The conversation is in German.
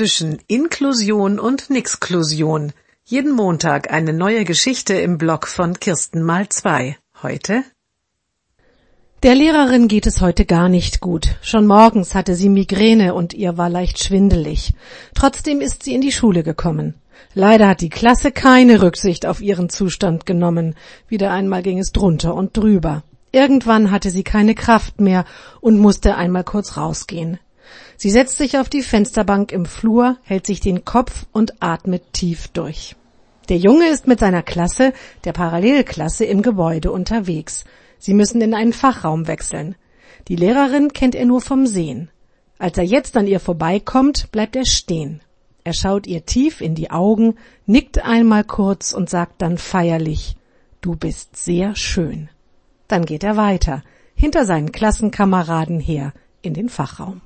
zwischen Inklusion und Nixklusion. Jeden Montag eine neue Geschichte im Blog von Kirsten mal zwei. Heute? Der Lehrerin geht es heute gar nicht gut. Schon morgens hatte sie Migräne und ihr war leicht schwindelig. Trotzdem ist sie in die Schule gekommen. Leider hat die Klasse keine Rücksicht auf ihren Zustand genommen. Wieder einmal ging es drunter und drüber. Irgendwann hatte sie keine Kraft mehr und musste einmal kurz rausgehen. Sie setzt sich auf die Fensterbank im Flur, hält sich den Kopf und atmet tief durch. Der Junge ist mit seiner Klasse, der Parallelklasse, im Gebäude unterwegs. Sie müssen in einen Fachraum wechseln. Die Lehrerin kennt er nur vom Sehen. Als er jetzt an ihr vorbeikommt, bleibt er stehen. Er schaut ihr tief in die Augen, nickt einmal kurz und sagt dann feierlich Du bist sehr schön. Dann geht er weiter, hinter seinen Klassenkameraden her, in den Fachraum.